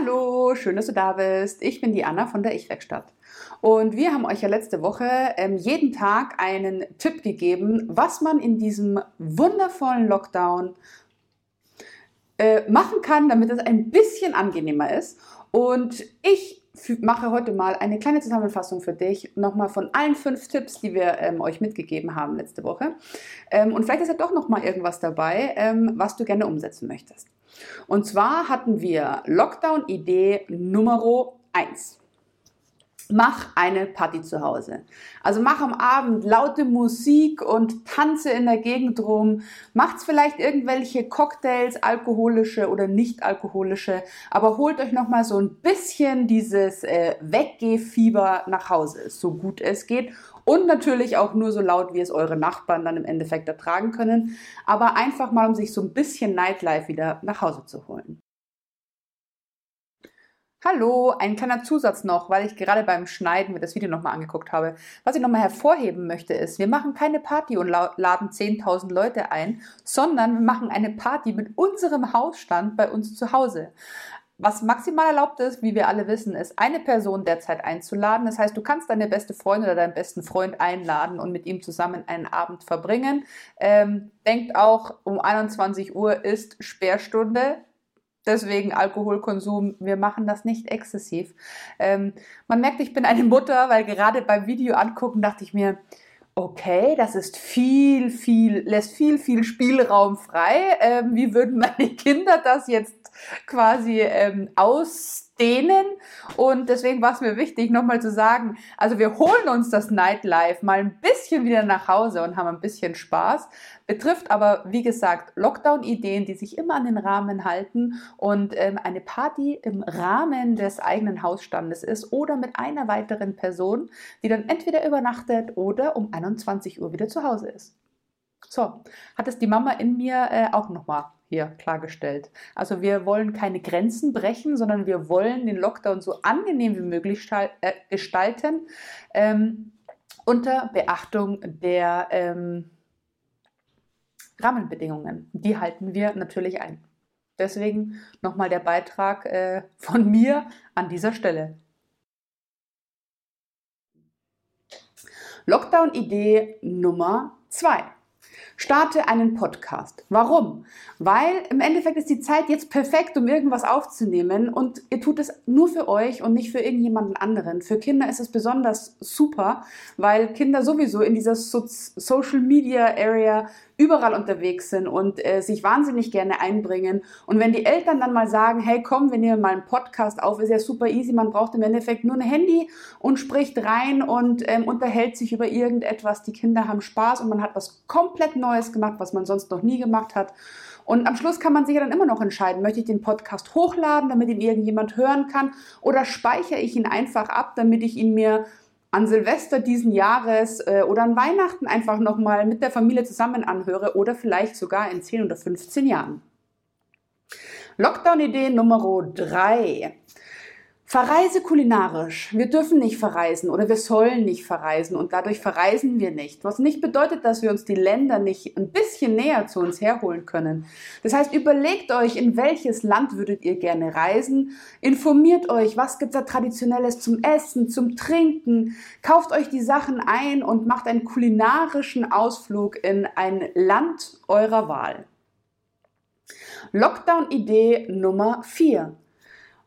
Hallo, schön, dass du da bist. Ich bin die Anna von der Ich-Werkstatt. Und wir haben euch ja letzte Woche ähm, jeden Tag einen Tipp gegeben, was man in diesem wundervollen Lockdown äh, machen kann, damit es ein bisschen angenehmer ist. Und ich mache heute mal eine kleine Zusammenfassung für dich, nochmal von allen fünf Tipps, die wir ähm, euch mitgegeben haben letzte Woche. Ähm, und vielleicht ist ja doch nochmal irgendwas dabei, ähm, was du gerne umsetzen möchtest. Und zwar hatten wir Lockdown-Idee Nummer 1 mach eine Party zu Hause. Also mach am Abend laute Musik und tanze in der Gegend rum. Macht's vielleicht irgendwelche Cocktails, alkoholische oder nicht alkoholische, aber holt euch noch mal so ein bisschen dieses äh, Weggehfieber nach Hause, so gut es geht und natürlich auch nur so laut, wie es eure Nachbarn dann im Endeffekt ertragen können, aber einfach mal um sich so ein bisschen Nightlife wieder nach Hause zu holen. Hallo, ein kleiner Zusatz noch, weil ich gerade beim Schneiden mir das Video nochmal angeguckt habe. Was ich nochmal hervorheben möchte ist, wir machen keine Party und laden 10.000 Leute ein, sondern wir machen eine Party mit unserem Hausstand bei uns zu Hause. Was maximal erlaubt ist, wie wir alle wissen, ist eine Person derzeit einzuladen. Das heißt, du kannst deine beste Freundin oder deinen besten Freund einladen und mit ihm zusammen einen Abend verbringen. Ähm, denkt auch, um 21 Uhr ist Sperrstunde. Deswegen Alkoholkonsum, wir machen das nicht exzessiv. Ähm, man merkt, ich bin eine Mutter, weil gerade beim Video angucken dachte ich mir, okay, das ist viel, viel, lässt viel, viel Spielraum frei. Ähm, wie würden meine Kinder das jetzt quasi ähm, aus denen. Und deswegen war es mir wichtig, nochmal zu sagen, also wir holen uns das Nightlife mal ein bisschen wieder nach Hause und haben ein bisschen Spaß. Betrifft aber, wie gesagt, Lockdown-Ideen, die sich immer an den Rahmen halten und ähm, eine Party im Rahmen des eigenen Hausstandes ist oder mit einer weiteren Person, die dann entweder übernachtet oder um 21 Uhr wieder zu Hause ist. So, hat es die Mama in mir äh, auch nochmal hier klargestellt. Also wir wollen keine Grenzen brechen, sondern wir wollen den Lockdown so angenehm wie möglich äh, gestalten, ähm, unter Beachtung der ähm, Rahmenbedingungen. Die halten wir natürlich ein. Deswegen nochmal der Beitrag äh, von mir an dieser Stelle. Lockdown-Idee Nummer zwei. Starte einen Podcast. Warum? Weil im Endeffekt ist die Zeit jetzt perfekt, um irgendwas aufzunehmen und ihr tut es nur für euch und nicht für irgendjemanden anderen. Für Kinder ist es besonders super, weil Kinder sowieso in dieser so Social Media Area überall unterwegs sind und äh, sich wahnsinnig gerne einbringen. Und wenn die Eltern dann mal sagen, hey komm, wir nehmen mal einen Podcast auf, ist ja super easy, man braucht im Endeffekt nur ein Handy und spricht rein und ähm, unterhält sich über irgendetwas. Die Kinder haben Spaß und man hat was komplett Neues gemacht, was man sonst noch nie gemacht hat. Und am Schluss kann man sich ja dann immer noch entscheiden, möchte ich den Podcast hochladen, damit ihn irgendjemand hören kann, oder speichere ich ihn einfach ab, damit ich ihn mir an Silvester diesen Jahres äh, oder an Weihnachten einfach nochmal mit der Familie zusammen anhöre oder vielleicht sogar in 10 oder 15 Jahren. Lockdown-Idee Nummer 3. Verreise kulinarisch. Wir dürfen nicht verreisen oder wir sollen nicht verreisen und dadurch verreisen wir nicht. Was nicht bedeutet, dass wir uns die Länder nicht ein bisschen näher zu uns herholen können. Das heißt, überlegt euch, in welches Land würdet ihr gerne reisen. Informiert euch, was gibt's da traditionelles zum Essen, zum Trinken. Kauft euch die Sachen ein und macht einen kulinarischen Ausflug in ein Land eurer Wahl. Lockdown-Idee Nummer 4.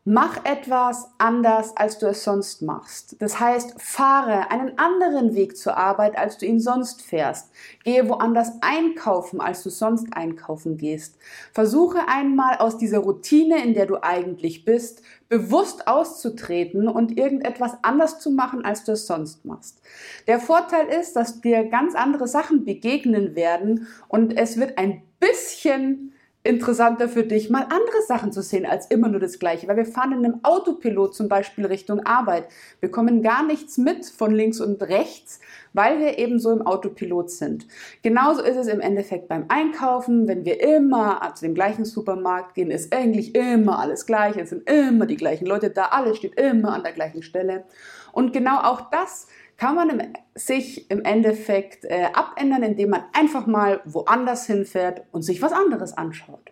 Mach etwas anders, als du es sonst machst. Das heißt, fahre einen anderen Weg zur Arbeit, als du ihn sonst fährst. Gehe woanders einkaufen, als du sonst einkaufen gehst. Versuche einmal aus dieser Routine, in der du eigentlich bist, bewusst auszutreten und irgendetwas anders zu machen, als du es sonst machst. Der Vorteil ist, dass dir ganz andere Sachen begegnen werden und es wird ein bisschen interessanter für dich, mal andere Sachen zu sehen als immer nur das Gleiche. Weil wir fahren in einem Autopilot zum Beispiel Richtung Arbeit. Wir kommen gar nichts mit von links und rechts, weil wir eben so im Autopilot sind. Genauso ist es im Endeffekt beim Einkaufen. Wenn wir immer zu dem gleichen Supermarkt gehen, ist eigentlich immer alles gleich. Es sind immer die gleichen Leute da. Alles steht immer an der gleichen Stelle. Und genau auch das kann man im, sich im Endeffekt äh, abändern, indem man einfach mal woanders hinfährt und sich was anderes anschaut.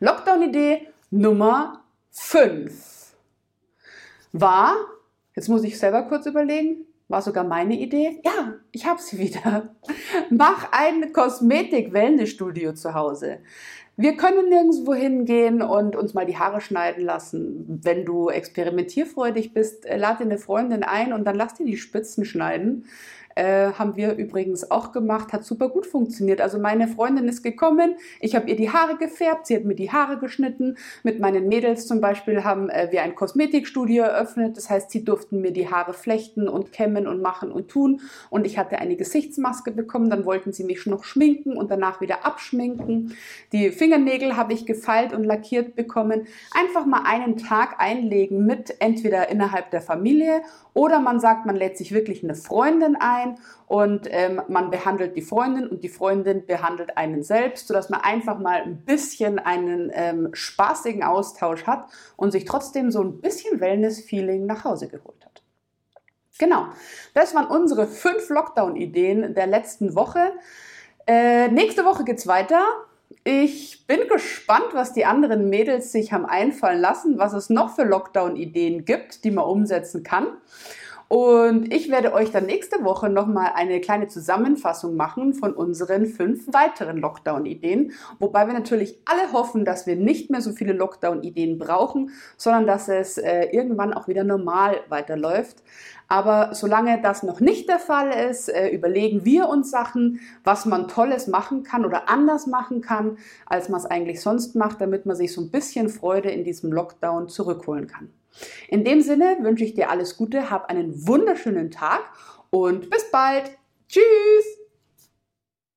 Lockdown-Idee Nummer fünf war, jetzt muss ich selber kurz überlegen, war sogar meine Idee. Ja, ich habe sie wieder. Mach ein Kosmetik-Wellness-Studio zu Hause. Wir können nirgendwo hingehen und uns mal die Haare schneiden lassen. Wenn du experimentierfreudig bist, äh, lad dir eine Freundin ein und dann lass dir die Spitzen schneiden. Äh, haben wir übrigens auch gemacht, hat super gut funktioniert. Also meine Freundin ist gekommen, ich habe ihr die Haare gefärbt, sie hat mir die Haare geschnitten. Mit meinen Mädels zum Beispiel haben äh, wir ein Kosmetikstudio eröffnet. Das heißt, sie durften mir die Haare flechten und kämmen und machen und tun. Und ich hatte eine Gesichtsmaske bekommen, dann wollten sie mich noch schminken und danach wieder abschminken. Die Fingernägel habe ich gefeilt und lackiert bekommen. Einfach mal einen Tag einlegen mit entweder innerhalb der Familie oder man sagt, man lädt sich wirklich eine Freundin ein sein und ähm, man behandelt die Freundin und die Freundin behandelt einen selbst, sodass man einfach mal ein bisschen einen ähm, spaßigen Austausch hat und sich trotzdem so ein bisschen Wellness-Feeling nach Hause geholt hat. Genau, das waren unsere fünf Lockdown-Ideen der letzten Woche. Äh, nächste Woche geht's weiter. Ich bin gespannt, was die anderen Mädels sich haben einfallen lassen, was es noch für Lockdown-Ideen gibt, die man umsetzen kann. Und ich werde euch dann nächste Woche nochmal eine kleine Zusammenfassung machen von unseren fünf weiteren Lockdown-Ideen. Wobei wir natürlich alle hoffen, dass wir nicht mehr so viele Lockdown-Ideen brauchen, sondern dass es äh, irgendwann auch wieder normal weiterläuft. Aber solange das noch nicht der Fall ist, äh, überlegen wir uns Sachen, was man Tolles machen kann oder anders machen kann, als man es eigentlich sonst macht, damit man sich so ein bisschen Freude in diesem Lockdown zurückholen kann. In dem Sinne wünsche ich dir alles Gute, hab einen wunderschönen Tag und bis bald. Tschüss!